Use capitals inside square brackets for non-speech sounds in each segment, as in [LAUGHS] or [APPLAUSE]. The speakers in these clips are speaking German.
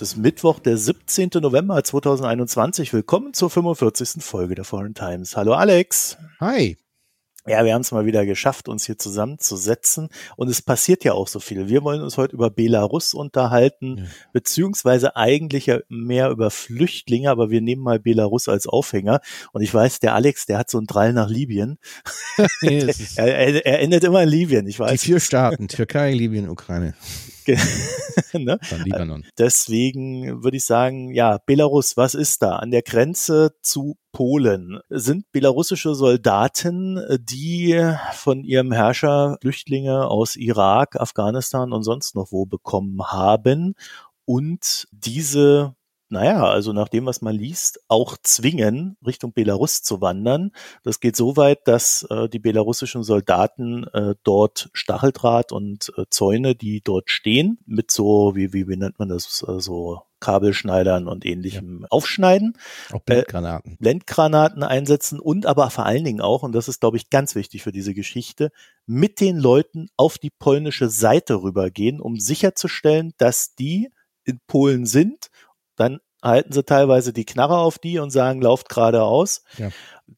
Heute ist Mittwoch, der 17. November 2021. Willkommen zur 45. Folge der Foreign Times. Hallo Alex. Hi. Ja, wir haben es mal wieder geschafft, uns hier zusammenzusetzen. Und es passiert ja auch so viel. Wir wollen uns heute über Belarus unterhalten, ja. beziehungsweise eigentlich ja mehr über Flüchtlinge, aber wir nehmen mal Belarus als Aufhänger. Und ich weiß, der Alex, der hat so einen Drall nach Libyen. [LAUGHS] [LAUGHS] er, er, er, endet immer in Libyen, ich weiß. Die vier Staaten, Türkei, Libyen, Ukraine. [LAUGHS] ne? Dann Libanon. Deswegen würde ich sagen, ja, Belarus, was ist da? An der Grenze zu Polen sind belarussische Soldaten, die von ihrem Herrscher Flüchtlinge aus Irak, Afghanistan und sonst noch wo bekommen haben und diese naja, also nach dem, was man liest, auch zwingen, Richtung Belarus zu wandern. Das geht so weit, dass äh, die belarussischen Soldaten äh, dort Stacheldraht und äh, Zäune, die dort stehen, mit so, wie, wie, wie nennt man das, äh, so Kabelschneidern und ähnlichem ja. aufschneiden. Auch Blendgranaten. Äh, Blendgranaten einsetzen und aber vor allen Dingen auch, und das ist, glaube ich, ganz wichtig für diese Geschichte, mit den Leuten auf die polnische Seite rübergehen, um sicherzustellen, dass die in Polen sind dann halten sie teilweise die Knarre auf die und sagen, lauft geradeaus. Ja.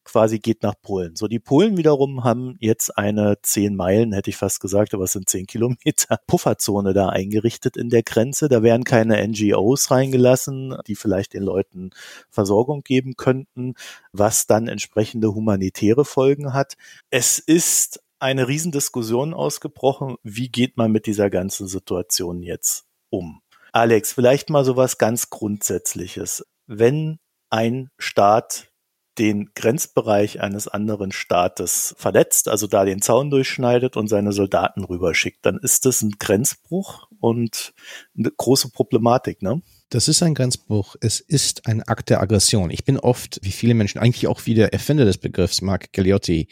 Quasi geht nach Polen. So, die Polen wiederum haben jetzt eine zehn Meilen, hätte ich fast gesagt, aber es sind zehn Kilometer [LAUGHS] Pufferzone da eingerichtet in der Grenze. Da werden keine NGOs reingelassen, die vielleicht den Leuten Versorgung geben könnten, was dann entsprechende humanitäre Folgen hat. Es ist eine Riesendiskussion ausgebrochen. Wie geht man mit dieser ganzen Situation jetzt um? Alex, vielleicht mal so was ganz Grundsätzliches. Wenn ein Staat den Grenzbereich eines anderen Staates verletzt, also da den Zaun durchschneidet und seine Soldaten rüberschickt, dann ist das ein Grenzbruch und eine große Problematik, ne? Das ist ein Grenzbruch. Es ist ein Akt der Aggression. Ich bin oft, wie viele Menschen, eigentlich auch wie der Erfinder des Begriffs, Mark Galliotti.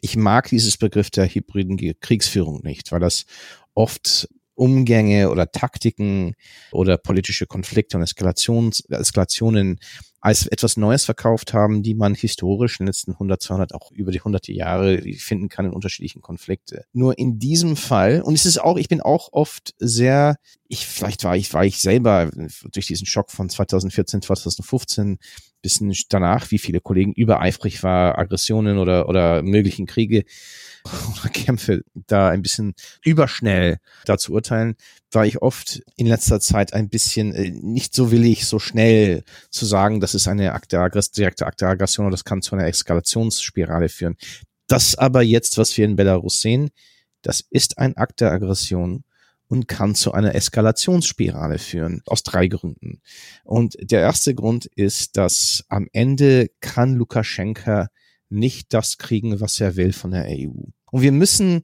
Ich mag dieses Begriff der hybriden Kriegsführung nicht, weil das oft Umgänge oder Taktiken oder politische Konflikte und Eskalations, Eskalationen als etwas Neues verkauft haben, die man historisch in den letzten 100, 200, auch über die hunderte Jahre finden kann in unterschiedlichen Konflikte. Nur in diesem Fall, und es ist auch, ich bin auch oft sehr, ich, vielleicht war ich, war ich selber durch diesen Schock von 2014, 2015 bisschen danach, wie viele Kollegen übereifrig war, Aggressionen oder, oder möglichen Kriege [LAUGHS] oder Kämpfe da ein bisschen überschnell da zu urteilen, war ich oft in letzter Zeit ein bisschen äh, nicht so willig, so schnell zu sagen, das ist eine direkte Akt der Aggression oder das kann zu einer Eskalationsspirale führen. Das aber jetzt, was wir in Belarus sehen, das ist ein Akt der Aggression und kann zu einer Eskalationsspirale führen, aus drei Gründen. Und der erste Grund ist, dass am Ende kann Lukaschenka nicht das kriegen, was er will von der EU. Und wir müssen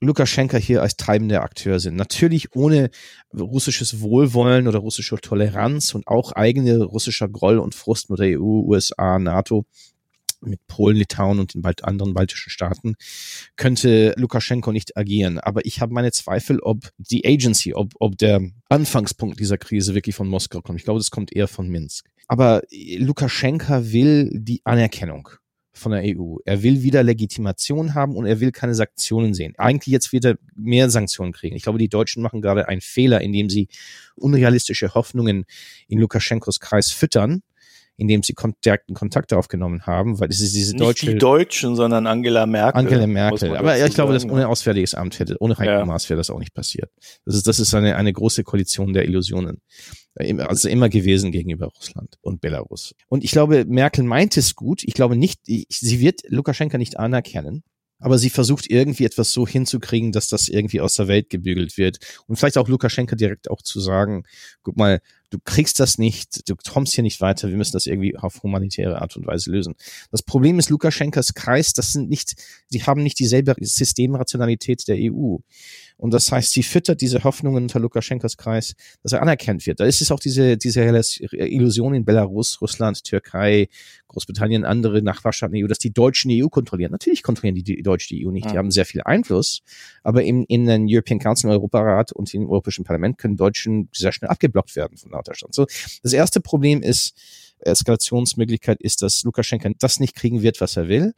Lukaschenka hier als treibender Akteur sind. Natürlich ohne russisches Wohlwollen oder russische Toleranz und auch eigene russischer Groll und Frust mit der EU, USA, NATO mit Polen, Litauen und den bald anderen baltischen Staaten, könnte Lukaschenko nicht agieren. Aber ich habe meine Zweifel, ob die Agency, ob, ob der Anfangspunkt dieser Krise wirklich von Moskau kommt. Ich glaube, das kommt eher von Minsk. Aber Lukaschenka will die Anerkennung von der EU. Er will wieder Legitimation haben und er will keine Sanktionen sehen. Eigentlich jetzt wird er mehr Sanktionen kriegen. Ich glaube, die Deutschen machen gerade einen Fehler, indem sie unrealistische Hoffnungen in Lukaschenkos Kreis füttern indem sie direkten Kontakt aufgenommen haben, weil es ist diese Nicht deutsche. die Deutschen, sondern Angela Merkel. Angela Merkel. Aber ich glaube, dass ohne Auswärtiges Amt hätte, ohne Heiko ja. Maas wäre das auch nicht passiert. Das ist, das ist eine, eine große Koalition der Illusionen. Also immer gewesen gegenüber Russland und Belarus. Und ich glaube, Merkel meint es gut. Ich glaube nicht, sie wird Lukaschenka nicht anerkennen aber sie versucht irgendwie etwas so hinzukriegen, dass das irgendwie aus der Welt gebügelt wird. Und vielleicht auch Lukaschenka direkt auch zu sagen, guck mal, du kriegst das nicht, du kommst hier nicht weiter, wir müssen das irgendwie auf humanitäre Art und Weise lösen. Das Problem ist Lukaschenkas Kreis, das sind nicht, sie haben nicht dieselbe Systemrationalität der EU. Und das heißt, sie füttert diese Hoffnungen unter Lukaschenkas Kreis, dass er anerkannt wird. Da ist es auch diese, diese Illusion in Belarus, Russland, Türkei, Großbritannien, andere Nachbarstaaten der EU, dass die Deutschen die EU kontrollieren. Natürlich kontrollieren die, die Deutschen die EU nicht. Ja. Die haben sehr viel Einfluss. Aber in, in den European Council, Europarat und im Europäischen Parlament können Deutschen sehr schnell abgeblockt werden von lauter Stand. So, das erste Problem ist, Eskalationsmöglichkeit ist, dass Lukaschenka das nicht kriegen wird, was er will.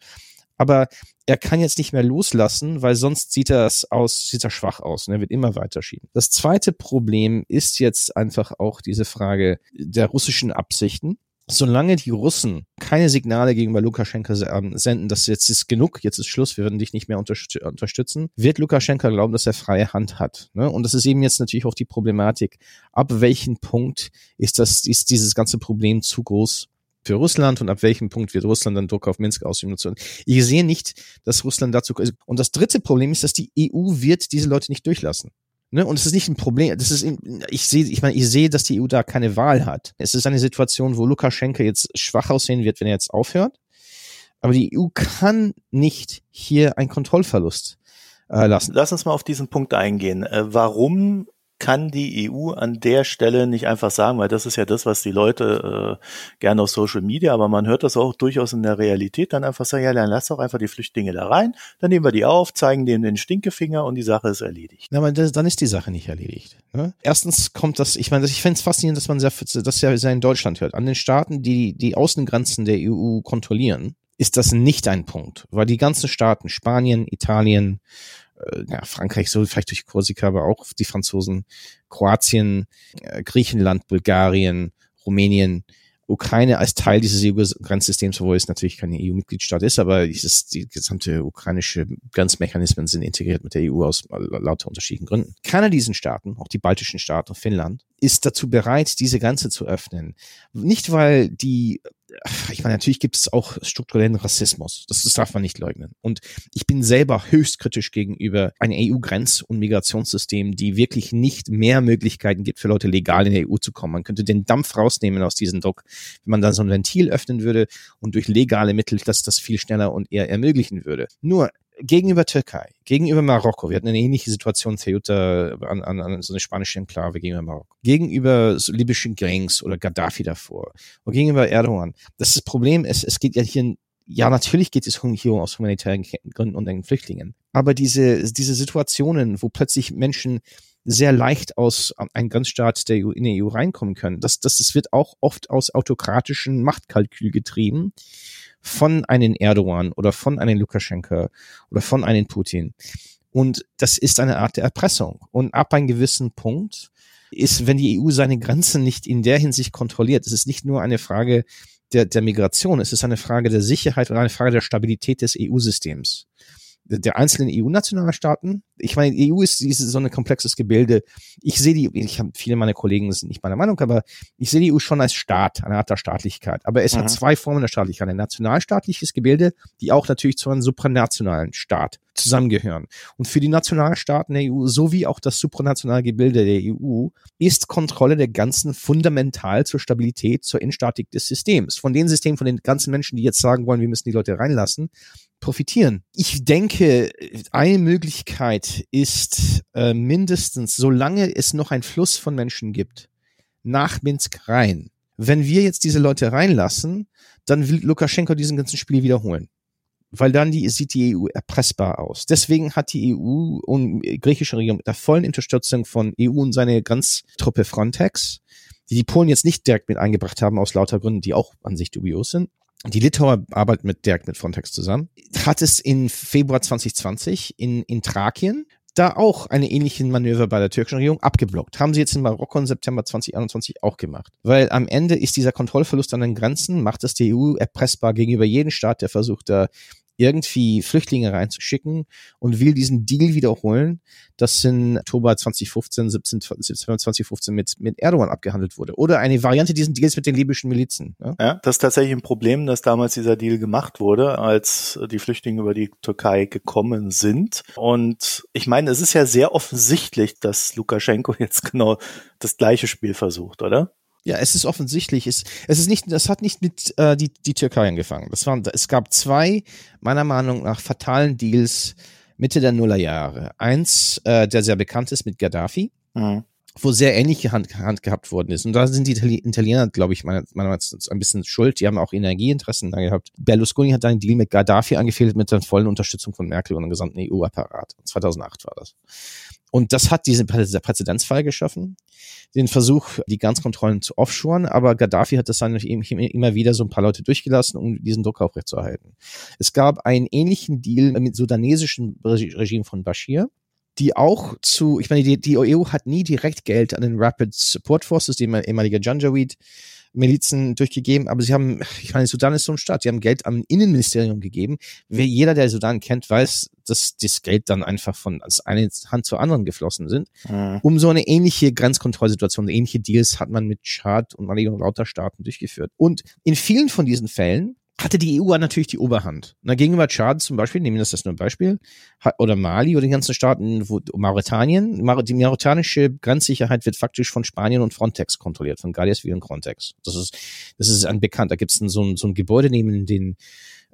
Aber er kann jetzt nicht mehr loslassen, weil sonst sieht er es aus, sieht er schwach aus und er wird immer weiter schieben. Das zweite Problem ist jetzt einfach auch diese Frage der russischen Absichten solange die Russen keine Signale gegenüber Lukaschenka ähm, senden, dass jetzt ist genug, jetzt ist Schluss, wir werden dich nicht mehr unterstützen, wird Lukaschenka glauben, dass er freie Hand hat. Ne? Und das ist eben jetzt natürlich auch die Problematik. Ab welchem Punkt ist das, ist dieses ganze Problem zu groß für Russland und ab welchem Punkt wird Russland dann Druck auf Minsk ausüben? Ich sehe nicht, dass Russland dazu, und das dritte Problem ist, dass die EU wird diese Leute nicht durchlassen. Ne? Und es ist nicht ein Problem. Das ist, ich sehe, ich meine, ich sehe, dass die EU da keine Wahl hat. Es ist eine Situation, wo Lukaschenka jetzt schwach aussehen wird, wenn er jetzt aufhört. Aber die EU kann nicht hier einen Kontrollverlust äh, lassen. Lass uns mal auf diesen Punkt eingehen. Äh, warum kann die EU an der Stelle nicht einfach sagen, weil das ist ja das, was die Leute äh, gerne auf Social Media, aber man hört das auch durchaus in der Realität, dann einfach sagen, ja, dann lass doch einfach die Flüchtlinge da rein, dann nehmen wir die auf, zeigen denen den Stinkefinger und die Sache ist erledigt. Na, aber dann ist die Sache nicht erledigt. Ne? Erstens kommt das, ich meine, ich fände es faszinierend, dass man das ja in Deutschland hört. An den Staaten, die die Außengrenzen der EU kontrollieren, ist das nicht ein Punkt, weil die ganzen Staaten, Spanien, Italien, äh, ja, Frankreich so vielleicht durch Korsika, aber auch die Franzosen, Kroatien, äh, Griechenland, Bulgarien, Rumänien, Ukraine als Teil dieses EU-Grenzsystems, obwohl es natürlich kein EU-Mitgliedstaat ist, aber dieses, die gesamte ukrainische Grenzmechanismen sind integriert mit der EU aus lauter unterschiedlichen Gründen. Keiner diesen Staaten, auch die baltischen Staaten und Finnland, ist dazu bereit, diese Grenze zu öffnen. Nicht, weil die ich meine, natürlich gibt es auch strukturellen Rassismus. Das, das darf man nicht leugnen. Und ich bin selber höchst kritisch gegenüber einem EU-Grenz- und Migrationssystem, die wirklich nicht mehr Möglichkeiten gibt, für Leute legal in der EU zu kommen. Man könnte den Dampf rausnehmen aus diesem Druck, wenn man dann so ein Ventil öffnen würde und durch legale Mittel das, das viel schneller und eher ermöglichen würde. Nur, gegenüber Türkei, gegenüber Marokko, wir hatten eine ähnliche Situation, Ceuta, an, an, an so eine spanische Enklave gegenüber Marokko, gegenüber so libyschen Gangs oder Gaddafi davor, und gegenüber Erdogan. Das, ist das Problem es, es geht ja hier, ja, natürlich geht es hier aus humanitären Gründen und den Flüchtlingen. Aber diese, diese Situationen, wo plötzlich Menschen sehr leicht aus einem Grenzstaat der EU, in die EU reinkommen können. Das, das, das wird auch oft aus autokratischen Machtkalkül getrieben von einem Erdogan oder von einem Lukaschenka oder von einem Putin. Und das ist eine Art der Erpressung. Und ab einem gewissen Punkt ist, wenn die EU seine Grenzen nicht in der Hinsicht kontrolliert, es ist nicht nur eine Frage der, der Migration, es ist eine Frage der Sicherheit und eine Frage der Stabilität des EU-Systems der einzelnen EU-Nationalstaaten. Ich meine, die EU ist, ist so ein komplexes Gebilde. Ich sehe die, ich habe viele meiner Kollegen sind nicht meiner Meinung, aber ich sehe die EU schon als Staat, eine Art der Staatlichkeit. Aber es mhm. hat zwei Formen der Staatlichkeit. Ein nationalstaatliches Gebilde, die auch natürlich zu einem supranationalen Staat zusammengehören. Und für die Nationalstaaten der EU sowie auch das supranationale Gebilde der EU ist Kontrolle der ganzen fundamental zur Stabilität, zur Instatik des Systems. Von den Systemen, von den ganzen Menschen, die jetzt sagen wollen, wir müssen die Leute reinlassen, profitieren. Ich denke, eine Möglichkeit ist äh, mindestens, solange es noch ein Fluss von Menschen gibt, nach Minsk rein. Wenn wir jetzt diese Leute reinlassen, dann will Lukaschenko diesen ganzen Spiel wiederholen. Weil dann die, sieht die EU erpressbar aus. Deswegen hat die EU und griechische Regierung mit der vollen Unterstützung von EU und seine Grenztruppe Frontex, die die Polen jetzt nicht direkt mit eingebracht haben aus lauter Gründen, die auch an sich dubios sind, die Litauer arbeitet mit direkt mit Frontex zusammen, hat es in Februar 2020 in, in Thrakien da auch eine ähnliche Manöver bei der türkischen Regierung abgeblockt. Haben sie jetzt in Marokko im September 2021 auch gemacht. Weil am Ende ist dieser Kontrollverlust an den Grenzen, macht es die EU erpressbar gegenüber jedem Staat, der versucht, da irgendwie Flüchtlinge reinzuschicken und will diesen Deal wiederholen, das in Oktober 2015, 17, 2015 mit, mit Erdogan abgehandelt wurde. Oder eine Variante diesen Deals mit den libyschen Milizen. Ja? ja, das ist tatsächlich ein Problem, dass damals dieser Deal gemacht wurde, als die Flüchtlinge über die Türkei gekommen sind. Und ich meine, es ist ja sehr offensichtlich, dass Lukaschenko [LAUGHS] jetzt genau das gleiche Spiel versucht, oder? Ja, es ist offensichtlich. Es, es ist nicht, das hat nicht mit äh, die, die Türkei angefangen. Das waren, es gab zwei, meiner Meinung nach, fatalen Deals Mitte der Nullerjahre. Eins, äh, der sehr bekannt ist mit Gaddafi. Mhm. wo sehr ähnliche Hand, Hand gehabt worden ist. Und da sind die Italiener, glaube ich, meiner Meinung nach ein bisschen schuld. Die haben auch Energieinteressen da gehabt. Berlusconi hat einen Deal mit Gaddafi angefehlt mit der vollen Unterstützung von Merkel und dem gesamten EU-Apparat. 2008 war das. Und das hat diesen Präzedenzfall geschaffen, den Versuch, die Grenzkontrollen zu offshoren, aber Gaddafi hat das dann immer wieder so ein paar Leute durchgelassen, um diesen Druck aufrechtzuerhalten. Es gab einen ähnlichen Deal mit sudanesischen Regime von Bashir, die auch zu, ich meine, die, die EU hat nie direkt Geld an den Rapid Support Forces, die ehemalige Janjaweed Milizen durchgegeben, aber sie haben, ich meine, Sudan ist so ein Staat, die haben Geld am Innenministerium gegeben. Wer, jeder, der Sudan kennt, weiß, dass das Geld dann einfach von als eine Hand zur anderen geflossen sind. Mhm. Um so eine ähnliche Grenzkontrollsituation, ähnliche Deals hat man mit Chad und Mali und lauter Staaten durchgeführt. Und in vielen von diesen Fällen hatte die EU natürlich die Oberhand. Na, gegenüber Tschad zum Beispiel, nehmen wir das nur ein Beispiel, oder Mali oder den ganzen Staaten, wo Mauretanien, die mauretanische Grenzsicherheit wird faktisch von Spanien und Frontex kontrolliert, von Guardia Civil und Frontex. Das ist, das ist ein bekannt. Da gibt es so ein, so ein Gebäude neben den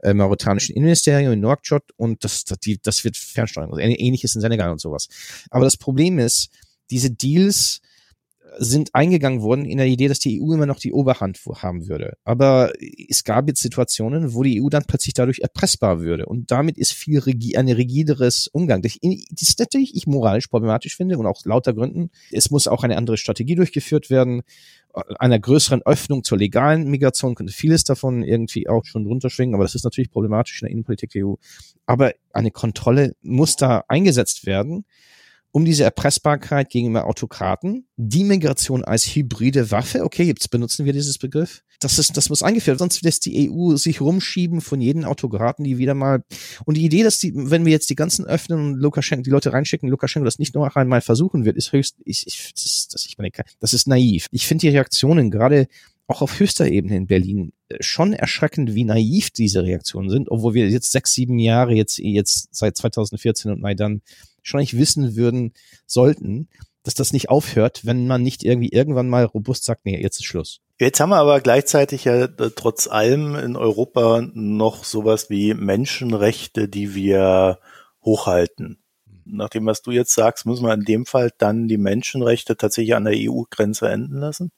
äh, mauretanischen Innenministerium in Nouakchott und das, das, die, das wird fernsteuern. Also ähnliches in Senegal und sowas. Aber das Problem ist, diese Deals sind eingegangen worden in der Idee, dass die EU immer noch die Oberhand haben würde. Aber es gab jetzt Situationen, wo die EU dann plötzlich dadurch erpressbar würde. Und damit ist viel rigi ein rigideres Umgang. Das ist natürlich ich moralisch problematisch finde und auch lauter Gründen. Es muss auch eine andere Strategie durchgeführt werden. Einer größeren Öffnung zur legalen Migration könnte vieles davon irgendwie auch schon runterschwingen, aber das ist natürlich problematisch in der Innenpolitik der EU. Aber eine Kontrolle muss da eingesetzt werden um diese Erpressbarkeit gegenüber Autokraten, die Migration als hybride Waffe, okay, jetzt benutzen wir dieses Begriff, das ist, das muss eingeführt, sonst lässt die EU sich rumschieben von jedem Autokraten, die wieder mal, und die Idee, dass die, wenn wir jetzt die ganzen öffnen und Lukaschenko, die Leute reinschicken, Lukaschenko das nicht noch einmal versuchen wird, ist höchst, ich, ich, das, das, ich meine, das ist naiv. Ich finde die Reaktionen gerade auch auf höchster Ebene in Berlin äh, schon erschreckend, wie naiv diese Reaktionen sind, obwohl wir jetzt sechs, sieben Jahre jetzt, jetzt seit 2014 und Maidan schon nicht wissen würden sollten, dass das nicht aufhört, wenn man nicht irgendwie irgendwann mal robust sagt, nee, jetzt ist Schluss. Jetzt haben wir aber gleichzeitig ja äh, trotz allem in Europa noch sowas wie Menschenrechte, die wir hochhalten. Nach dem, was du jetzt sagst, muss man in dem Fall dann die Menschenrechte tatsächlich an der EU-Grenze enden lassen?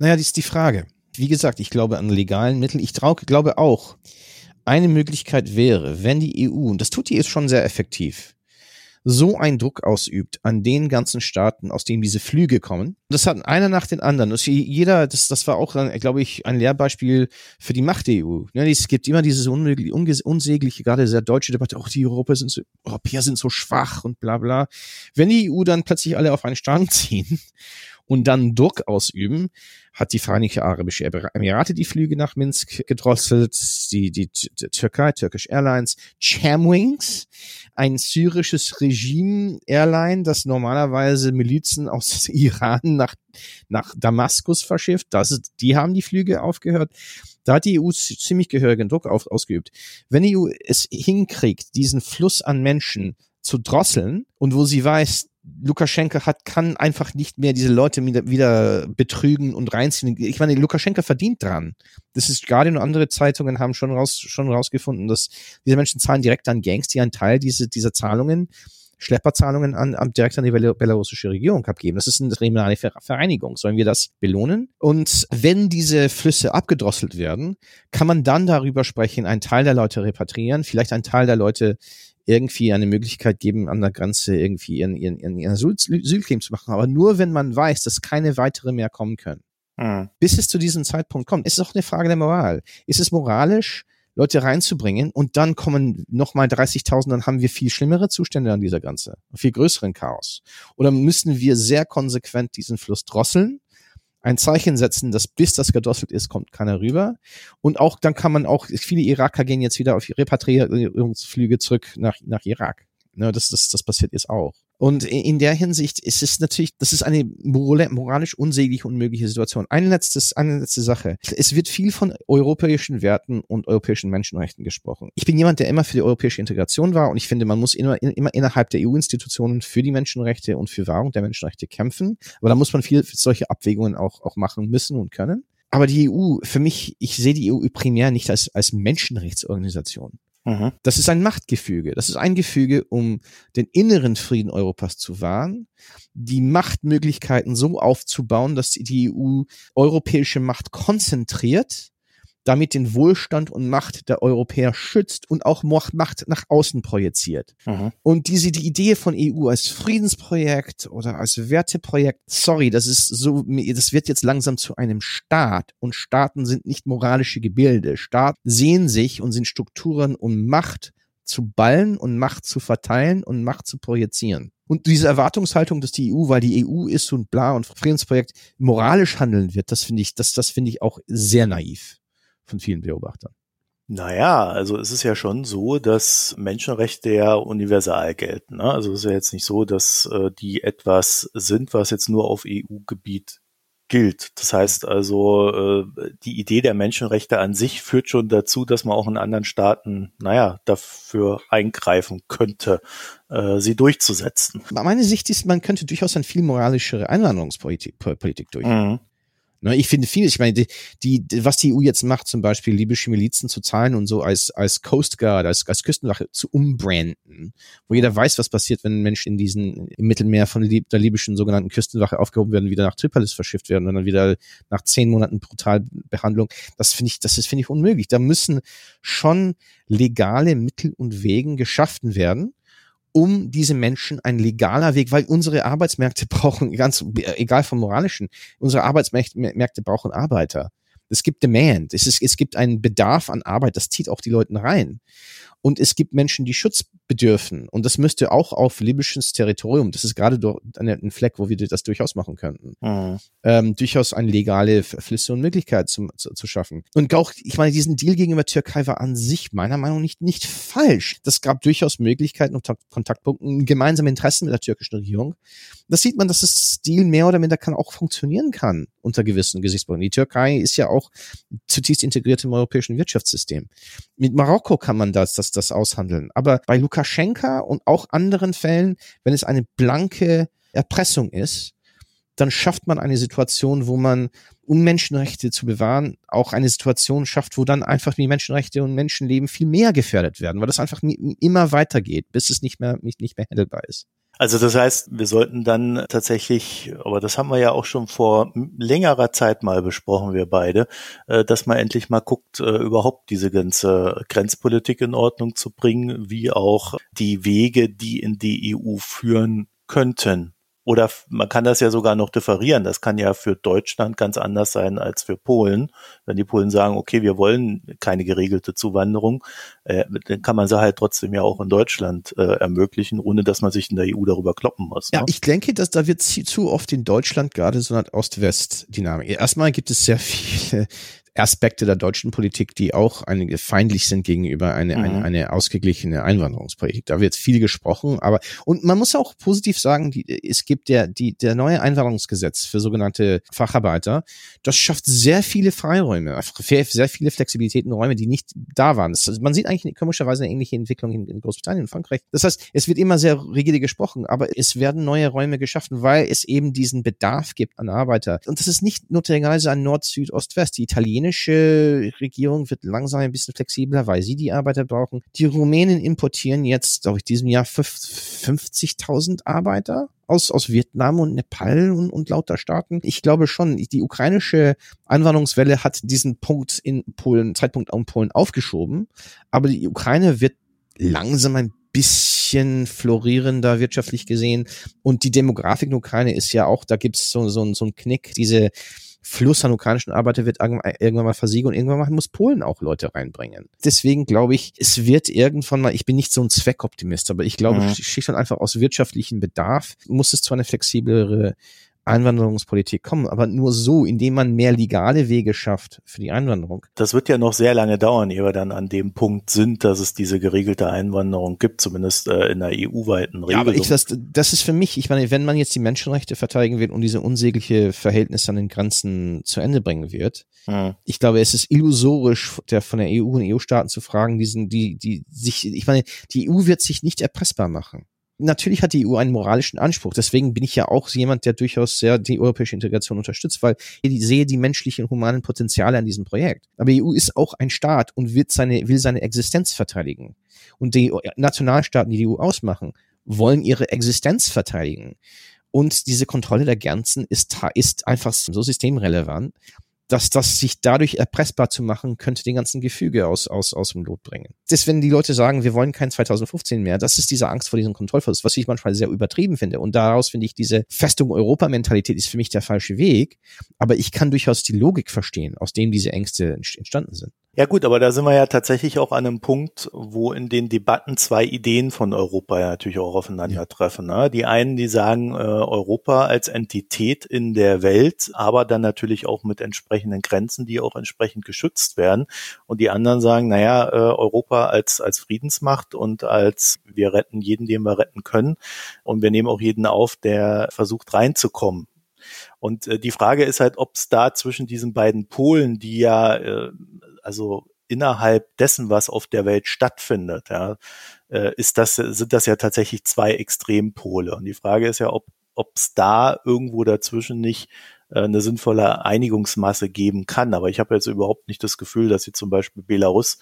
Naja, das ist die Frage. Wie gesagt, ich glaube an legalen Mitteln. Ich trau, glaube auch, eine Möglichkeit wäre, wenn die EU, und das tut die jetzt schon sehr effektiv, so einen Druck ausübt an den ganzen Staaten, aus denen diese Flüge kommen. Das hat einer nach den anderen. Das jeder, das, das war auch, glaube ich, ein Lehrbeispiel für die Macht der EU. Ja, es gibt immer dieses unmögliche, unsägliche, gerade sehr deutsche Debatte, auch die Europäer sind so, Europäer sind so schwach und bla bla. Wenn die EU dann plötzlich alle auf einen Strang [LAUGHS] ziehen und dann Druck ausüben, hat die Vereinigte Arabische Emirate die Flüge nach Minsk gedrosselt, die, die, die Türkei, Turkish Airlines, Chamwings, ein syrisches Regime-Airline, das normalerweise Milizen aus [LAUGHS] Iran nach, nach Damaskus verschifft, das ist, die haben die Flüge aufgehört. Da hat die EU ziemlich gehörigen Druck auf, ausgeübt. Wenn die EU es hinkriegt, diesen Fluss an Menschen zu drosseln und wo sie weiß, Lukaschenka hat, kann einfach nicht mehr diese Leute wieder, wieder betrügen und reinziehen. Ich meine, Lukaschenka verdient dran. Das ist Guardian und andere Zeitungen haben schon raus, schon rausgefunden, dass diese Menschen zahlen direkt an Gangs, die einen Teil diese, dieser Zahlungen, Schlepperzahlungen an, an direkt an die belarussische Regierung abgeben. Das ist eine kriminelle Vereinigung. Sollen wir das belohnen? Und wenn diese Flüsse abgedrosselt werden, kann man dann darüber sprechen, einen Teil der Leute repatriieren, vielleicht einen Teil der Leute irgendwie eine Möglichkeit geben, an der Grenze irgendwie ihren, ihren, ihren, ihren Asylclaim zu machen. Aber nur, wenn man weiß, dass keine weitere mehr kommen können. Mhm. Bis es zu diesem Zeitpunkt kommt. ist Es auch eine Frage der Moral. Ist es moralisch, Leute reinzubringen und dann kommen nochmal 30.000, dann haben wir viel schlimmere Zustände an dieser Grenze, viel größeren Chaos. Oder müssen wir sehr konsequent diesen Fluss drosseln ein Zeichen setzen, dass bis das gedrosselt ist, kommt keiner rüber. Und auch dann kann man auch, viele Iraker gehen jetzt wieder auf Repatriierungsflüge zurück nach, nach Irak. Ne, das, das, das passiert jetzt auch. Und in der Hinsicht ist es natürlich, das ist eine moralisch unsägliche, unmögliche Situation. Eine letztes, eine letzte Sache. Es wird viel von europäischen Werten und europäischen Menschenrechten gesprochen. Ich bin jemand, der immer für die europäische Integration war und ich finde, man muss immer, immer innerhalb der EU-Institutionen für die Menschenrechte und für Wahrung der Menschenrechte kämpfen. Aber da muss man viel solche Abwägungen auch, auch machen müssen und können. Aber die EU, für mich, ich sehe die EU primär nicht als, als Menschenrechtsorganisation. Mhm. Das ist ein Machtgefüge. Das ist ein Gefüge, um den inneren Frieden Europas zu wahren, die Machtmöglichkeiten so aufzubauen, dass die EU europäische Macht konzentriert damit den Wohlstand und Macht der Europäer schützt und auch Macht nach außen projiziert. Mhm. Und diese die Idee von EU als Friedensprojekt oder als Werteprojekt, sorry, das ist so, das wird jetzt langsam zu einem Staat und Staaten sind nicht moralische Gebilde. Staaten sehen sich und sind Strukturen, um Macht zu ballen und Macht zu verteilen und Macht zu projizieren. Und diese Erwartungshaltung, dass die EU, weil die EU ist und bla und Friedensprojekt moralisch handeln wird, das finde ich, das, das finde ich auch sehr naiv von vielen Beobachtern. Naja, also es ist ja schon so, dass Menschenrechte ja universal gelten. Ne? Also es ist ja jetzt nicht so, dass äh, die etwas sind, was jetzt nur auf EU-Gebiet gilt. Das heißt also, äh, die Idee der Menschenrechte an sich führt schon dazu, dass man auch in anderen Staaten, naja, dafür eingreifen könnte, äh, sie durchzusetzen. Meine Sicht ist, man könnte durchaus eine viel moralischere Einwanderungspolitik Politik durchführen. Mhm. Ne, ich finde vieles, ich meine, die, die, was die EU jetzt macht, zum Beispiel libysche Milizen zu zahlen und so als, als Coast Guard, als, als Küstenwache zu umbranden, wo jeder weiß, was passiert, wenn Menschen in diesen, im Mittelmeer von der libyschen sogenannten Küstenwache aufgehoben werden, wieder nach Tripolis verschifft werden und dann wieder nach zehn Monaten brutal Behandlung. Das finde ich, das ist, finde ich unmöglich. Da müssen schon legale Mittel und Wegen geschaffen werden, um diese Menschen ein legaler Weg, weil unsere Arbeitsmärkte [LAUGHS] brauchen, ganz egal vom moralischen, unsere Arbeitsmärkte brauchen Arbeiter. Es gibt Demand, es, ist, es gibt einen Bedarf an Arbeit, das zieht auch die Leute rein. Und es gibt Menschen, die Schutz bedürfen. Und das müsste auch auf libysches Territorium, das ist gerade dort ein Fleck, wo wir das durchaus machen könnten, mhm. ähm, durchaus eine legale Flüsse und Möglichkeit zum, zu, zu schaffen. Und auch, ich meine, diesen Deal gegenüber Türkei war an sich meiner Meinung nach nicht, nicht falsch. Das gab durchaus Möglichkeiten und Kontaktpunkten, gemeinsame Interessen mit der türkischen Regierung. Das sieht man, dass das Deal mehr oder minder kann auch funktionieren kann unter gewissen Gesichtspunkten. Die Türkei ist ja auch zutiefst integriert im europäischen Wirtschaftssystem. Mit Marokko kann man das, das, das aushandeln. Aber bei Lukas Lukaschenka und auch anderen Fällen, wenn es eine blanke Erpressung ist, dann schafft man eine Situation, wo man, um Menschenrechte zu bewahren, auch eine Situation schafft, wo dann einfach die Menschenrechte und Menschenleben viel mehr gefährdet werden, weil das einfach immer weitergeht, bis es nicht mehr, nicht, nicht mehr handelbar ist. Also das heißt, wir sollten dann tatsächlich, aber das haben wir ja auch schon vor längerer Zeit mal besprochen, wir beide, äh, dass man endlich mal guckt, äh, überhaupt diese ganze Grenzpolitik in Ordnung zu bringen, wie auch die Wege, die in die EU führen könnten. Oder man kann das ja sogar noch differieren. Das kann ja für Deutschland ganz anders sein als für Polen. Wenn die Polen sagen, okay, wir wollen keine geregelte Zuwanderung, äh, dann kann man sie halt trotzdem ja auch in Deutschland äh, ermöglichen, ohne dass man sich in der EU darüber kloppen muss. Ja, ne? ich denke, dass da wird zu oft in Deutschland gerade so eine Ost-West-Dynamik. Erstmal gibt es sehr viele Aspekte der deutschen Politik, die auch einige feindlich sind gegenüber eine, mhm. eine, eine ausgeglichene Einwanderungspolitik. Da wird viel gesprochen, aber und man muss auch positiv sagen, die, es gibt der, die, der neue Einwanderungsgesetz für sogenannte Facharbeiter, das schafft sehr viele Freiräume, sehr viele Flexibilitäten, Räume, die nicht da waren. Das, man sieht eigentlich komischerweise eine ähnliche Entwicklung in, in Großbritannien und Frankreich. Das heißt, es wird immer sehr rigide gesprochen, aber es werden neue Räume geschaffen, weil es eben diesen Bedarf gibt an Arbeiter. Und das ist nicht notwendigerweise ein Nord, Süd, Ost, West. Die Italiener italienische Regierung wird langsam ein bisschen flexibler, weil sie die Arbeiter brauchen. Die Rumänen importieren jetzt, glaube ich, diesem Jahr 50.000 Arbeiter aus, aus Vietnam und Nepal und, und lauter Staaten. Ich glaube schon, die ukrainische Einwanderungswelle hat diesen Punkt in Polen, Zeitpunkt in Polen aufgeschoben, aber die Ukraine wird langsam ein bisschen florierender wirtschaftlich gesehen und die Demografik in der Ukraine ist ja auch, da gibt es so, so, so einen Knick, diese Fluss an ukrainischen Arbeiter wird irgendwann mal versiegen und irgendwann mal muss Polen auch Leute reinbringen. Deswegen glaube ich, es wird irgendwann mal, ich bin nicht so ein Zweckoptimist, aber ich glaube, mhm. schlicht und einfach aus wirtschaftlichen Bedarf muss es zu einer flexiblere Einwanderungspolitik kommen, aber nur so, indem man mehr legale Wege schafft für die Einwanderung. Das wird ja noch sehr lange dauern, ehe wir dann an dem Punkt sind, dass es diese geregelte Einwanderung gibt, zumindest äh, in der EU-weiten Regelung. Ja, aber ich, das, das ist für mich, ich meine, wenn man jetzt die Menschenrechte verteidigen wird und diese unsägliche Verhältnisse an den Grenzen zu Ende bringen wird, hm. ich glaube, es ist illusorisch, der von der EU und EU-Staaten zu fragen, diesen, die, die sich, ich meine, die EU wird sich nicht erpressbar machen. Natürlich hat die EU einen moralischen Anspruch. Deswegen bin ich ja auch jemand, der durchaus sehr die europäische Integration unterstützt, weil ich sehe die menschlichen und humanen Potenziale an diesem Projekt. Aber die EU ist auch ein Staat und wird seine, will seine Existenz verteidigen. Und die Nationalstaaten, die die EU ausmachen, wollen ihre Existenz verteidigen. Und diese Kontrolle der Grenzen ist, ist einfach so systemrelevant, dass das sich dadurch erpressbar zu machen, könnte den ganzen Gefüge aus, aus, aus dem Lot bringen. Das, wenn die Leute sagen, wir wollen kein 2015 mehr, das ist diese Angst vor diesem Kontrollverlust, was ich manchmal sehr übertrieben finde. Und daraus finde ich, diese Festung Europa-Mentalität ist für mich der falsche Weg. Aber ich kann durchaus die Logik verstehen, aus dem diese Ängste entstanden sind. Ja gut, aber da sind wir ja tatsächlich auch an einem Punkt, wo in den Debatten zwei Ideen von Europa ja natürlich auch aufeinandertreffen. Ne? Die einen, die sagen, äh, Europa als Entität in der Welt, aber dann natürlich auch mit entsprechenden Grenzen, die auch entsprechend geschützt werden. Und die anderen sagen, naja, äh, Europa als, als Friedensmacht und als wir retten jeden, den wir retten können. Und wir nehmen auch jeden auf, der versucht reinzukommen und äh, die Frage ist halt, ob es da zwischen diesen beiden Polen, die ja äh, also innerhalb dessen, was auf der Welt stattfindet, ja, äh, ist das, sind das ja tatsächlich zwei Extrempole. Und die Frage ist ja, ob es da irgendwo dazwischen nicht äh, eine sinnvolle Einigungsmasse geben kann. Aber ich habe jetzt überhaupt nicht das Gefühl, dass sie zum Beispiel Belarus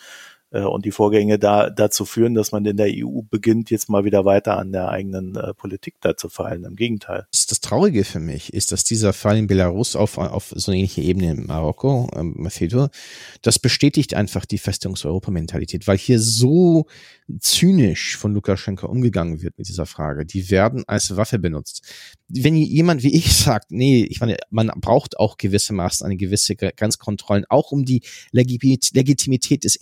und die Vorgänge da dazu führen, dass man in der EU beginnt, jetzt mal wieder weiter an der eigenen äh, Politik da zu fallen. Im Gegenteil. Das, das Traurige für mich ist, dass dieser Fall in Belarus auf, auf so eine ähnliche Ebene in Marokko, ähm, Mafedo, das bestätigt einfach die Festungs-Europa-Mentalität, weil hier so zynisch von Lukaschenko umgegangen wird mit dieser Frage. Die werden als Waffe benutzt. Wenn jemand wie ich sagt, nee, ich meine, man braucht auch gewissermaßen eine gewisse Grenzkontrollen, auch um die Legitimität des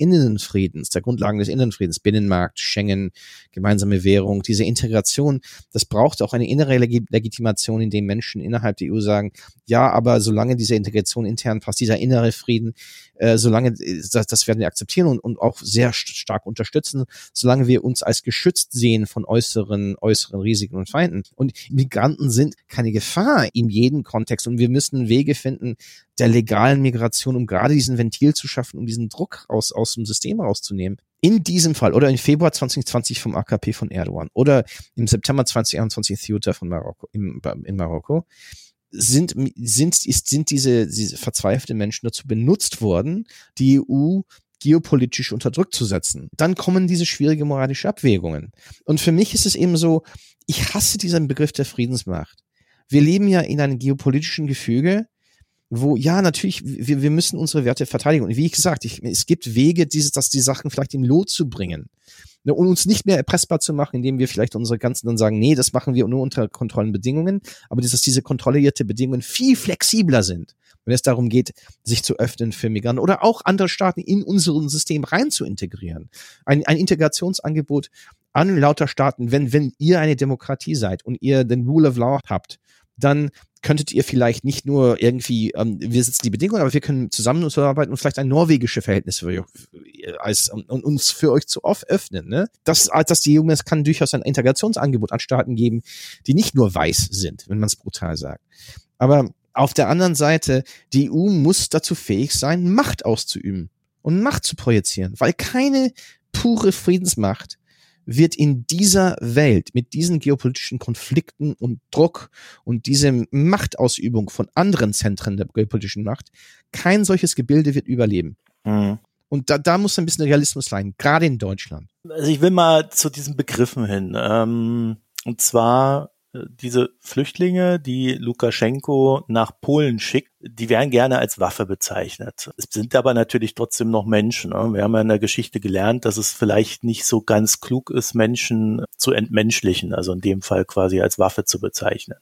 Innenfriedens, der Grundlagen des Innenfriedens, Binnenmarkt, Schengen, gemeinsame Währung, diese Integration, das braucht auch eine innere Legitimation, in dem Menschen innerhalb der EU sagen, ja, aber solange diese Integration intern passt, dieser innere Frieden, äh, solange äh, das, das werden wir akzeptieren und, und auch sehr stark unterstützen, solange wir uns als geschützt sehen von äußeren, äußeren Risiken und Feinden. Und Migranten sind keine Gefahr in jedem Kontext und wir müssen Wege finden der legalen Migration, um gerade diesen Ventil zu schaffen, um diesen Druck aus, aus dem System rauszunehmen. In diesem Fall oder im Februar 2020 vom AKP von Erdogan oder im September 2021 Ceuta von Marokko, im, in Marokko, sind, sind, ist, sind diese, diese verzweifelten Menschen dazu benutzt worden, die EU geopolitisch unter Druck zu setzen. Dann kommen diese schwierige moralische Abwägungen. Und für mich ist es eben so, ich hasse diesen Begriff der Friedensmacht. Wir leben ja in einem geopolitischen Gefüge, wo, ja, natürlich, wir, wir müssen unsere Werte verteidigen. Und wie gesagt, ich, es gibt Wege, diese, dass die Sachen vielleicht im Lot zu bringen. Ne, und uns nicht mehr erpressbar zu machen, indem wir vielleicht unsere ganzen dann sagen, nee, das machen wir nur unter Kontrollenbedingungen, aber dass diese kontrollierte Bedingungen viel flexibler sind, wenn es darum geht, sich zu öffnen für Migranten oder auch andere Staaten in unserem System rein zu integrieren. Ein, ein Integrationsangebot an lauter Staaten, wenn, wenn ihr eine Demokratie seid und ihr den Rule of Law habt, dann könntet ihr vielleicht nicht nur irgendwie, ähm, wir setzen die Bedingungen, aber wir können zusammenarbeiten und vielleicht ein norwegische Verhältnis für euch, als, und, uns für euch zu oft öffnen. Ne? Das, dass die Jungen, es kann durchaus ein Integrationsangebot an Staaten geben, die nicht nur weiß sind, wenn man es brutal sagt. Aber auf der anderen Seite, die EU muss dazu fähig sein, Macht auszuüben und Macht zu projizieren, weil keine pure Friedensmacht wird in dieser Welt mit diesen geopolitischen Konflikten und Druck und diese Machtausübung von anderen Zentren der geopolitischen Macht, kein solches Gebilde wird überleben. Mhm. Und da, da muss ein bisschen Realismus sein, gerade in Deutschland. Also ich will mal zu diesen Begriffen hin. Ähm, und zwar diese Flüchtlinge, die Lukaschenko nach Polen schickt, die werden gerne als Waffe bezeichnet. Es sind aber natürlich trotzdem noch Menschen. Ne? Wir haben ja in der Geschichte gelernt, dass es vielleicht nicht so ganz klug ist, Menschen zu entmenschlichen, also in dem Fall quasi als Waffe zu bezeichnen,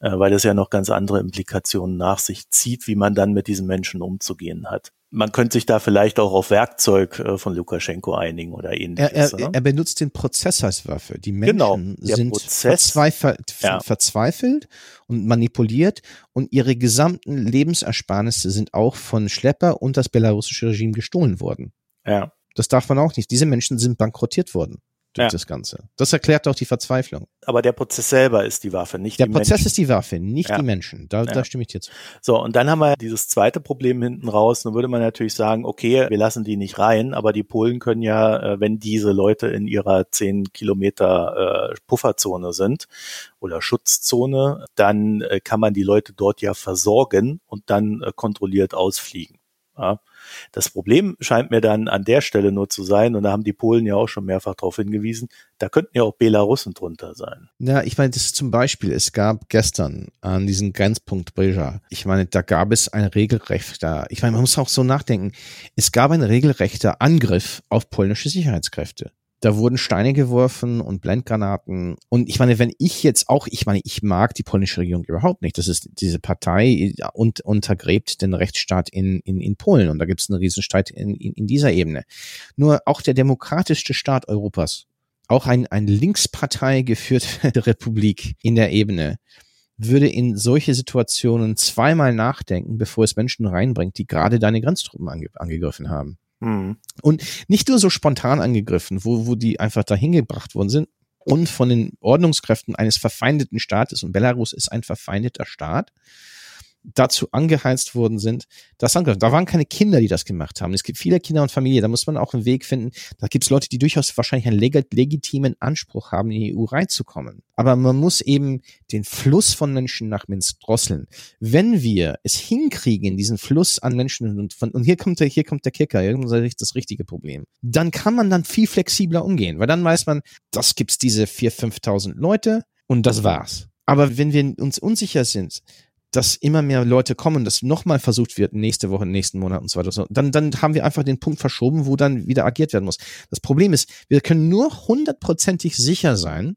äh, weil es ja noch ganz andere Implikationen nach sich zieht, wie man dann mit diesen Menschen umzugehen hat man könnte sich da vielleicht auch auf Werkzeug äh, von Lukaschenko einigen oder ähnliches. Er, er, er benutzt den Prozess als Waffe. Die Menschen genau, sind verzweifelt, ja. verzweifelt und manipuliert und ihre gesamten Lebensersparnisse sind auch von Schlepper und das belarussische Regime gestohlen worden. Ja. Das darf man auch nicht. Diese Menschen sind bankrottiert worden. Durch ja. das Ganze. Das erklärt doch die Verzweiflung. Aber der Prozess selber ist die Waffe, nicht der die Prozess Menschen. ist die Waffe, nicht ja. die Menschen. Da, ja. da stimme ich dir zu. So, und dann haben wir dieses zweite Problem hinten raus. Dann würde man natürlich sagen, okay, wir lassen die nicht rein, aber die Polen können ja, äh, wenn diese Leute in ihrer zehn Kilometer äh, Pufferzone sind oder Schutzzone, dann äh, kann man die Leute dort ja versorgen und dann äh, kontrolliert ausfliegen. Ja. Das Problem scheint mir dann an der Stelle nur zu sein, und da haben die Polen ja auch schon mehrfach darauf hingewiesen, da könnten ja auch Belarussen drunter sein. Ja, ich meine, das ist zum Beispiel, es gab gestern an diesem Grenzpunkt Breja, ich meine, da gab es ein regelrechter, ich meine, man muss auch so nachdenken, es gab ein regelrechter Angriff auf polnische Sicherheitskräfte. Da wurden Steine geworfen und Blendgranaten. Und ich meine, wenn ich jetzt auch, ich meine, ich mag die polnische Regierung überhaupt nicht. Das ist diese Partei und untergräbt den Rechtsstaat in, in, in Polen. Und da gibt es einen Riesenstreit in, in, in dieser Ebene. Nur auch der demokratischste Staat Europas, auch ein, ein Linkspartei geführte Republik in der Ebene, würde in solche Situationen zweimal nachdenken, bevor es Menschen reinbringt, die gerade deine Grenztruppen ange angegriffen haben. Mhm. Und nicht nur so spontan angegriffen, wo, wo die einfach dahin gebracht worden sind und von den Ordnungskräften eines verfeindeten Staates, und Belarus ist ein verfeindeter Staat, dazu angeheizt worden sind, das angreifen. Da waren keine Kinder, die das gemacht haben. Es gibt viele Kinder und Familien. Da muss man auch einen Weg finden. Da gibt es Leute, die durchaus wahrscheinlich einen legitimen Anspruch haben, in die EU reinzukommen. Aber man muss eben den Fluss von Menschen nach Minsk drosseln. Wenn wir es hinkriegen, diesen Fluss an Menschen und von, und hier kommt der, hier kommt der Kicker, kommt das richtige Problem. Dann kann man dann viel flexibler umgehen, weil dann weiß man, das gibt's diese vier, 5.000 Leute und das war's. Aber wenn wir uns unsicher sind, dass immer mehr Leute kommen, dass nochmal versucht wird, nächste Woche, nächsten Monat und so weiter. Dann, dann haben wir einfach den Punkt verschoben, wo dann wieder agiert werden muss. Das Problem ist, wir können nur hundertprozentig sicher sein,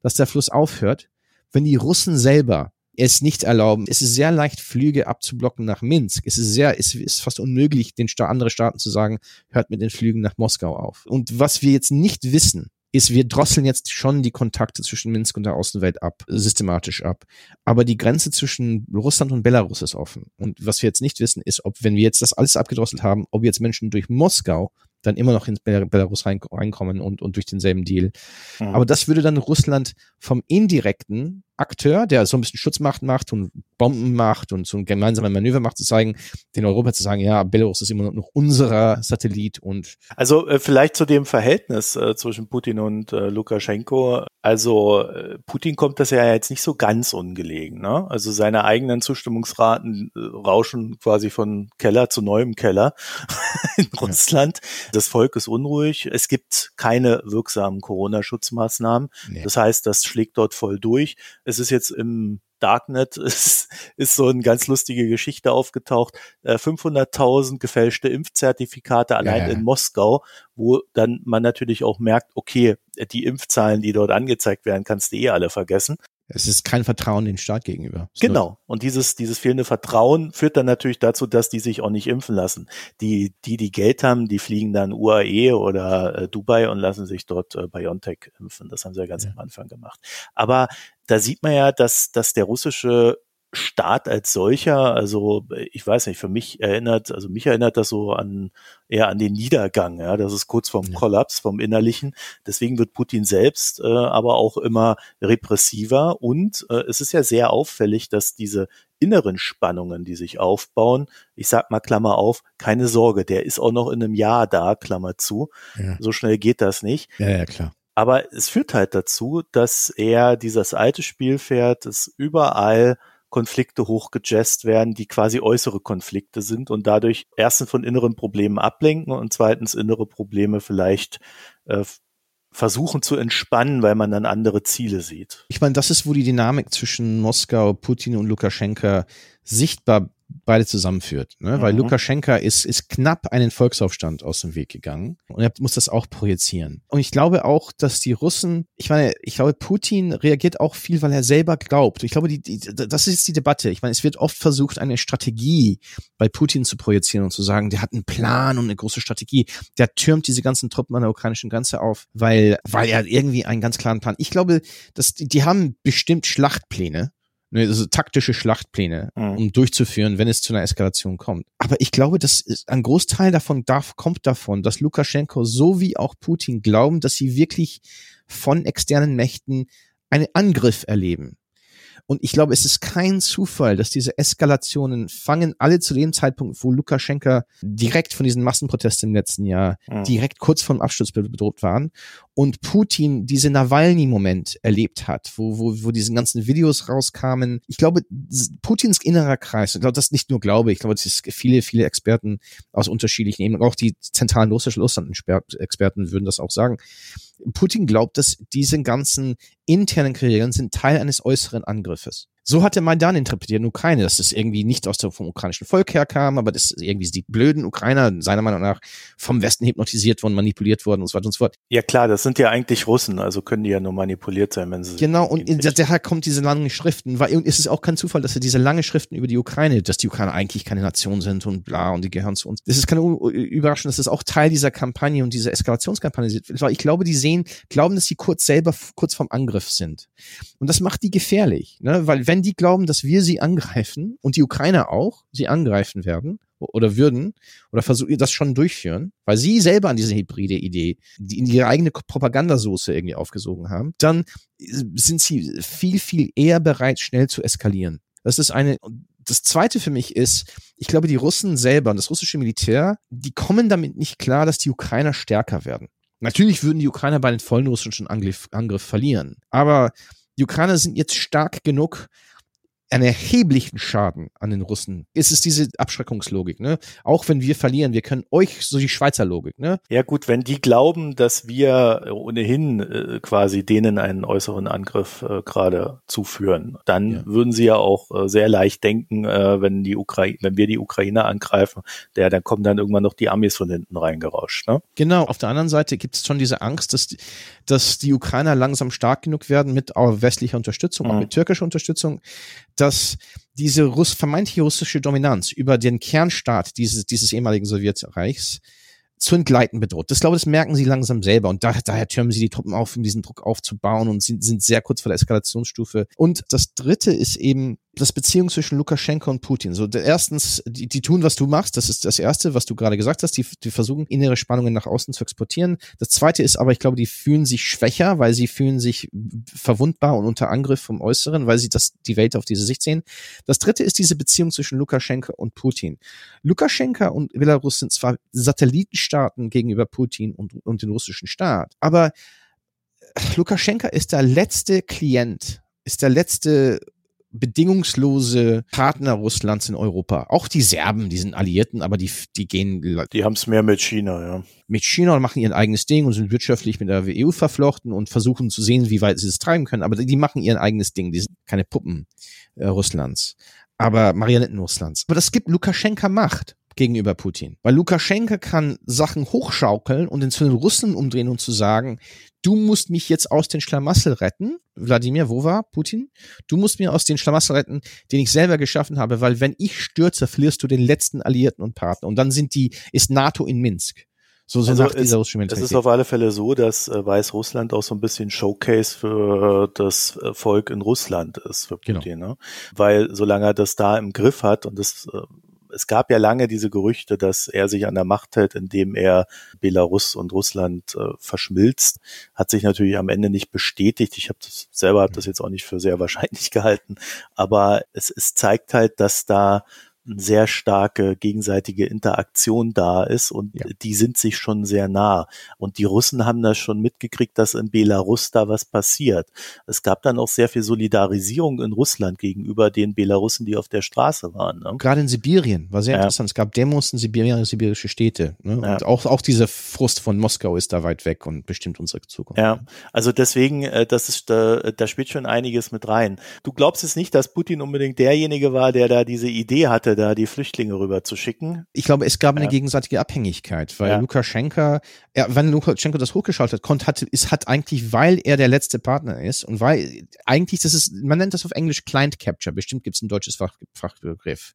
dass der Fluss aufhört, wenn die Russen selber es nicht erlauben. Es ist sehr leicht, Flüge abzublocken nach Minsk. Es ist sehr, es ist fast unmöglich, den Sta andere Staaten zu sagen, hört mit den Flügen nach Moskau auf. Und was wir jetzt nicht wissen, ist, wir drosseln jetzt schon die Kontakte zwischen Minsk und der Außenwelt ab, systematisch ab. Aber die Grenze zwischen Russland und Belarus ist offen. Und was wir jetzt nicht wissen, ist, ob, wenn wir jetzt das alles abgedrosselt haben, ob jetzt Menschen durch Moskau dann immer noch ins Belarus reinkommen und, und durch denselben Deal. Mhm. Aber das würde dann Russland vom indirekten Akteur, der so ein bisschen Schutzmacht macht und Bomben macht und so ein gemeinsames Manöver macht, zu zeigen, den Europa zu sagen, ja, Belarus ist immer noch unserer Satellit und. Also äh, vielleicht zu dem Verhältnis äh, zwischen Putin und äh, Lukaschenko. Also äh, Putin kommt das ja jetzt nicht so ganz ungelegen. Ne? Also seine eigenen Zustimmungsraten äh, rauschen quasi von Keller zu neuem Keller [LAUGHS] in Russland. Das Volk ist unruhig. Es gibt keine wirksamen Corona-Schutzmaßnahmen. Nee. Das heißt, das schlägt dort voll durch. Es ist jetzt im Darknet [LAUGHS] ist, ist so eine ganz lustige Geschichte aufgetaucht. 500.000 äh, gefälschte Impfzertifikate allein ja, ja. in Moskau, wo dann man natürlich auch merkt, okay, die Impfzahlen, die dort angezeigt werden, kannst du eh alle vergessen. Es ist kein Vertrauen den Staat gegenüber. Genau. Und dieses, dieses fehlende Vertrauen führt dann natürlich dazu, dass die sich auch nicht impfen lassen. Die, die, die Geld haben, die fliegen dann UAE oder äh, Dubai und lassen sich dort äh, BioNTech impfen. Das haben sie ja ganz ja. am Anfang gemacht. Aber da sieht man ja, dass, dass der russische Staat als solcher, also ich weiß nicht, für mich erinnert, also mich erinnert das so an eher an den Niedergang, ja, das ist kurz vorm ja. Kollaps, vom Innerlichen. Deswegen wird Putin selbst äh, aber auch immer repressiver und äh, es ist ja sehr auffällig, dass diese inneren Spannungen, die sich aufbauen, ich sag mal Klammer auf, keine Sorge, der ist auch noch in einem Jahr da, Klammer zu. Ja. So schnell geht das nicht. Ja, ja, klar. Aber es führt halt dazu, dass er dieses alte Spiel fährt, das überall Konflikte hochgejazzt werden, die quasi äußere Konflikte sind und dadurch erstens von inneren Problemen ablenken und zweitens innere Probleme vielleicht äh, versuchen zu entspannen, weil man dann andere Ziele sieht. Ich meine, das ist, wo die Dynamik zwischen Moskau, Putin und Lukaschenka sichtbar beide zusammenführt. Ne? Mhm. Weil Lukaschenka ist, ist knapp einen Volksaufstand aus dem Weg gegangen und er muss das auch projizieren. Und ich glaube auch, dass die Russen, ich meine, ich glaube, Putin reagiert auch viel, weil er selber glaubt. Ich glaube, die, die, das ist jetzt die Debatte. Ich meine, es wird oft versucht, eine Strategie bei Putin zu projizieren und zu sagen, der hat einen Plan und eine große Strategie. Der türmt diese ganzen Truppen an der ukrainischen Grenze auf, weil, weil er irgendwie einen ganz klaren Plan. Ich glaube, dass die, die haben bestimmt Schlachtpläne ne, also taktische Schlachtpläne, mhm. um durchzuführen, wenn es zu einer Eskalation kommt. Aber ich glaube, dass ein Großteil davon darf, kommt davon, dass Lukaschenko so wie auch Putin glauben, dass sie wirklich von externen Mächten einen Angriff erleben. Und ich glaube, es ist kein Zufall, dass diese Eskalationen fangen alle zu dem Zeitpunkt, wo Lukaschenka direkt von diesen Massenprotesten im letzten Jahr mhm. direkt kurz vom Absturz bedroht waren und Putin diese Nawalny-Moment erlebt hat, wo, wo, wo diese ganzen Videos rauskamen. Ich glaube, Putins innerer Kreis, ich glaube, das nicht nur glaube, ich glaube, das ist viele, viele Experten aus unterschiedlichen Ebenen, auch die zentralen russischen Russland-Experten würden das auch sagen. Putin glaubt, dass diese ganzen internen Kriege sind Teil eines äußeren Angriffes. So hat der Maidan interpretiert in Ukraine, dass das irgendwie nicht aus dem vom ukrainischen Volk herkam, aber dass irgendwie die blöden Ukrainer seiner Meinung nach vom Westen hypnotisiert worden, manipuliert worden und so weiter und so fort. Ja klar, das sind ja eigentlich Russen, also können die ja nur manipuliert sein, wenn sie Genau, und in, daher kommt diese langen Schriften, weil und es ist auch kein Zufall, dass er diese lange Schriften über die Ukraine, dass die Ukrainer eigentlich keine Nation sind und bla und die gehören zu uns. Das ist keine Überraschung, dass das auch Teil dieser Kampagne und dieser Eskalationskampagne ist. Weil ich glaube, die sehen, glauben, dass sie kurz selber kurz vom Angriff sind. Und das macht die gefährlich, ne? weil wenn die glauben, dass wir sie angreifen und die Ukrainer auch sie angreifen werden oder würden oder versuchen das schon durchführen, weil sie selber an diese hybride Idee, die in ihre eigene Propagandasoße irgendwie aufgesogen haben, dann sind sie viel, viel eher bereit, schnell zu eskalieren. Das ist eine, das zweite für mich ist, ich glaube, die Russen selber und das russische Militär, die kommen damit nicht klar, dass die Ukrainer stärker werden. Natürlich würden die Ukrainer bei den vollen russischen Angriff, Angriff verlieren. Aber die Ukrainer sind jetzt stark genug, einen erheblichen Schaden an den Russen. Es ist diese Abschreckungslogik, ne? Auch wenn wir verlieren, wir können euch so die Schweizer Logik, ne? Ja gut, wenn die glauben, dass wir ohnehin äh, quasi denen einen äußeren Angriff äh, gerade zuführen, dann ja. würden sie ja auch äh, sehr leicht denken, äh, wenn die Ukraine, wenn wir die Ukraine angreifen, der, dann kommen dann irgendwann noch die Amis von hinten reingerauscht, ne? Genau. Auf der anderen Seite gibt es schon diese Angst, dass die, dass die Ukrainer langsam stark genug werden mit auch westlicher Unterstützung, mhm. auch mit türkischer Unterstützung, dass diese Russ vermeintliche russische Dominanz über den Kernstaat dieses, dieses ehemaligen Sowjetreichs zu entgleiten bedroht. Das glaube, das merken sie langsam selber und da, daher türmen sie die Truppen auf, um diesen Druck aufzubauen und sind, sind sehr kurz vor der Eskalationsstufe. Und das dritte ist eben das Beziehung zwischen Lukaschenko und Putin. So, erstens, die, die tun, was du machst. Das ist das Erste, was du gerade gesagt hast. Die, die versuchen, innere Spannungen nach außen zu exportieren. Das Zweite ist aber, ich glaube, die fühlen sich schwächer, weil sie fühlen sich verwundbar und unter Angriff vom Äußeren, weil sie das, die Welt auf diese Sicht sehen. Das Dritte ist diese Beziehung zwischen Lukaschenko und Putin. Lukaschenko und Belarus sind zwar Satellitenstaaten gegenüber Putin und, und dem russischen Staat, aber Lukaschenko ist der letzte Klient, ist der letzte bedingungslose Partner Russlands in Europa. Auch die Serben, die sind Alliierten, aber die, die gehen. Die haben es mehr mit China, ja. Mit China und machen ihr eigenes Ding und sind wirtschaftlich mit der EU verflochten und versuchen zu sehen, wie weit sie es treiben können. Aber die machen ihr eigenes Ding. Die sind keine Puppen äh, Russlands. Aber Marionetten Russlands. Aber das gibt Lukaschenka Macht gegenüber Putin. Weil Lukaschenka kann Sachen hochschaukeln und zu den Russen umdrehen und zu sagen, du musst mich jetzt aus den Schlamassel retten. Wladimir, wo war Putin? Du musst mir aus den Schlamassel retten, den ich selber geschaffen habe, weil wenn ich stürze, verlierst du den letzten Alliierten und Partner. Und dann sind die, ist NATO in Minsk. So, so also russischen Es ist auf alle Fälle so, dass äh, Weißrussland auch so ein bisschen Showcase für das äh, Volk in Russland ist für genau. Putin, genau. ne? Weil solange er das da im Griff hat und das äh, es gab ja lange diese Gerüchte, dass er sich an der Macht hält, indem er Belarus und Russland äh, verschmilzt. Hat sich natürlich am Ende nicht bestätigt. Ich habe das selber hab das jetzt auch nicht für sehr wahrscheinlich [LAUGHS] gehalten, aber es, es zeigt halt, dass da sehr starke gegenseitige Interaktion da ist und ja. die sind sich schon sehr nah. Und die Russen haben das schon mitgekriegt, dass in Belarus da was passiert. Es gab dann auch sehr viel Solidarisierung in Russland gegenüber den Belarussen, die auf der Straße waren. Ne? Gerade in Sibirien war sehr ja. interessant. Es gab Demos in Sibirien, sibirische Städte. Ne? Ja. Und auch, auch dieser Frust von Moskau ist da weit weg und bestimmt unsere Zukunft. Ja, also deswegen, äh, das ist, da, da spielt schon einiges mit rein. Du glaubst es nicht, dass Putin unbedingt derjenige war, der da diese Idee hatte, da die Flüchtlinge rüber zu schicken. Ich glaube, es gab eine gegenseitige Abhängigkeit, weil ja. Lukaschenka, er, wenn Lukaschenko das hochgeschaltet konnte, hat, ist, hat eigentlich, weil er der letzte Partner ist und weil eigentlich, das ist, man nennt das auf Englisch Client Capture, bestimmt gibt es ein deutsches Fach, Fachbegriff,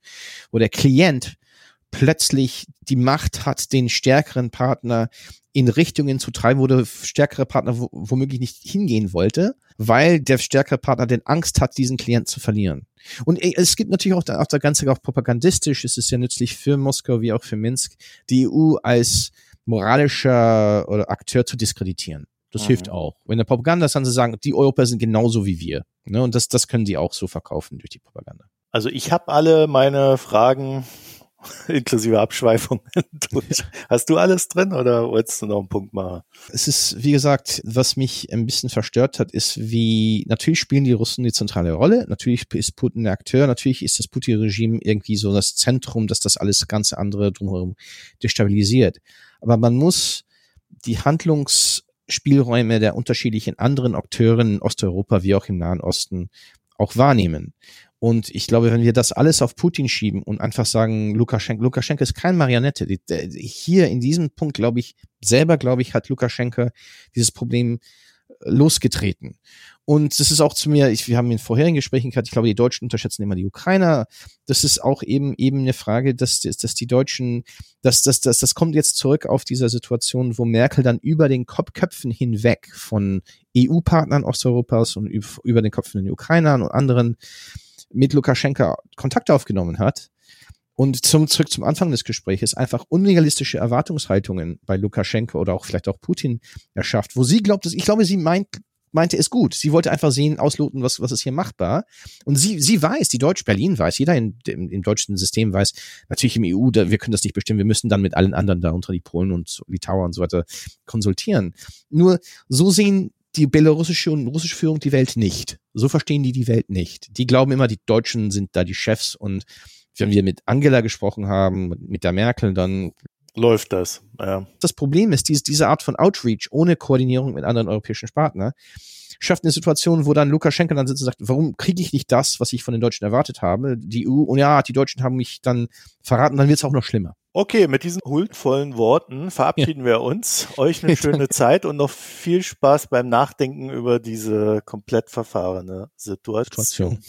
wo der Klient plötzlich die Macht hat, den stärkeren Partner in Richtungen zu treiben, wo der stärkere Partner womöglich nicht hingehen wollte, weil der stärkere Partner den Angst hat, diesen Klienten zu verlieren. Und es gibt natürlich auch, auch der ganze auch propagandistisch, es ist ja nützlich für Moskau wie auch für Minsk, die EU als moralischer oder Akteur zu diskreditieren. Das mhm. hilft auch. Wenn der Propaganda ist, dann zu sagen, die Europäer sind genauso wie wir. Ne? Und das, das können die auch so verkaufen durch die Propaganda. Also ich habe alle meine Fragen [LAUGHS] inklusive Abschweifungen [LAUGHS] durch. Hast du alles drin oder wolltest du noch einen Punkt machen? Es ist, wie gesagt, was mich ein bisschen verstört hat, ist, wie natürlich spielen die Russen die zentrale Rolle. Natürlich ist Putin der Akteur. Natürlich ist das Putin-Regime irgendwie so das Zentrum, dass das alles ganze andere drumherum destabilisiert. Aber man muss die Handlungsspielräume der unterschiedlichen anderen Akteure in Osteuropa wie auch im Nahen Osten auch wahrnehmen. Und ich glaube, wenn wir das alles auf Putin schieben und einfach sagen, Lukaschenko, Lukaschenko ist kein Marionette. Hier in diesem Punkt, glaube ich, selber, glaube ich, hat Lukaschenko dieses Problem äh, losgetreten. Und das ist auch zu mir, ich, wir haben in vorherigen Gesprächen gehabt, ich glaube, die Deutschen unterschätzen immer die Ukrainer. Das ist auch eben eben eine Frage, dass, dass die Deutschen, dass, dass, dass das kommt jetzt zurück auf dieser Situation, wo Merkel dann über den Köpfen hinweg von EU-Partnern Osteuropas und über den Köpfen den Ukrainern und anderen mit Lukaschenka Kontakt aufgenommen hat und zum, zurück zum Anfang des Gesprächs einfach unrealistische Erwartungshaltungen bei Lukaschenko oder auch vielleicht auch Putin erschafft, wo sie glaubt, dass, ich glaube, sie meint, meinte es gut. Sie wollte einfach sehen, ausloten, was, was ist hier machbar. Und sie, sie weiß, die Deutsch Berlin weiß, jeder in, im, im deutschen System weiß, natürlich im EU, da, wir können das nicht bestimmen, wir müssen dann mit allen anderen da unter die Polen und Litauer und so weiter konsultieren. Nur so sehen die belarussische und russische Führung die Welt nicht. So verstehen die die Welt nicht. Die glauben immer, die Deutschen sind da die Chefs und wenn wir mit Angela gesprochen haben, mit der Merkel, dann läuft das. Ja. Das Problem ist, diese, diese Art von Outreach ohne Koordinierung mit anderen europäischen Partnern schafft eine Situation, wo dann Lukaschenko dann sitzt und sagt, warum kriege ich nicht das, was ich von den Deutschen erwartet habe? Die EU, und ja, die Deutschen haben mich dann verraten, dann wird es auch noch schlimmer. Okay, mit diesen huldvollen Worten verabschieden ja. wir uns. Euch eine schöne Zeit und noch viel Spaß beim Nachdenken über diese komplett verfahrene Situation.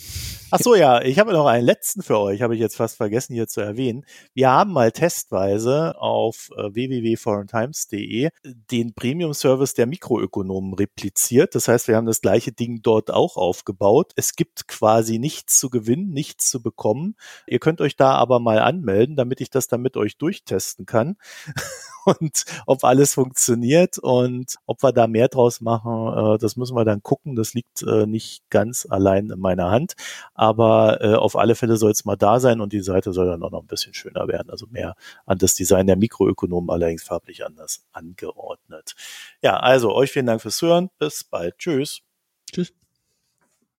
Ach so, ja, ich habe noch einen letzten für euch, habe ich jetzt fast vergessen hier zu erwähnen. Wir haben mal testweise auf äh, www.foreigntimes.de den Premium-Service der Mikroökonomen repliziert. Das heißt, wir haben das gleiche Ding dort auch aufgebaut. Es gibt quasi nichts zu gewinnen, nichts zu bekommen. Ihr könnt euch da aber mal anmelden, damit ich das dann mit euch euch durchtesten kann [LAUGHS] und ob alles funktioniert und ob wir da mehr draus machen, äh, das müssen wir dann gucken. Das liegt äh, nicht ganz allein in meiner Hand, aber äh, auf alle Fälle soll es mal da sein und die Seite soll dann auch noch ein bisschen schöner werden, also mehr an das Design der Mikroökonomen, allerdings farblich anders angeordnet. Ja, also euch vielen Dank fürs Hören. Bis bald. Tschüss. Tschüss.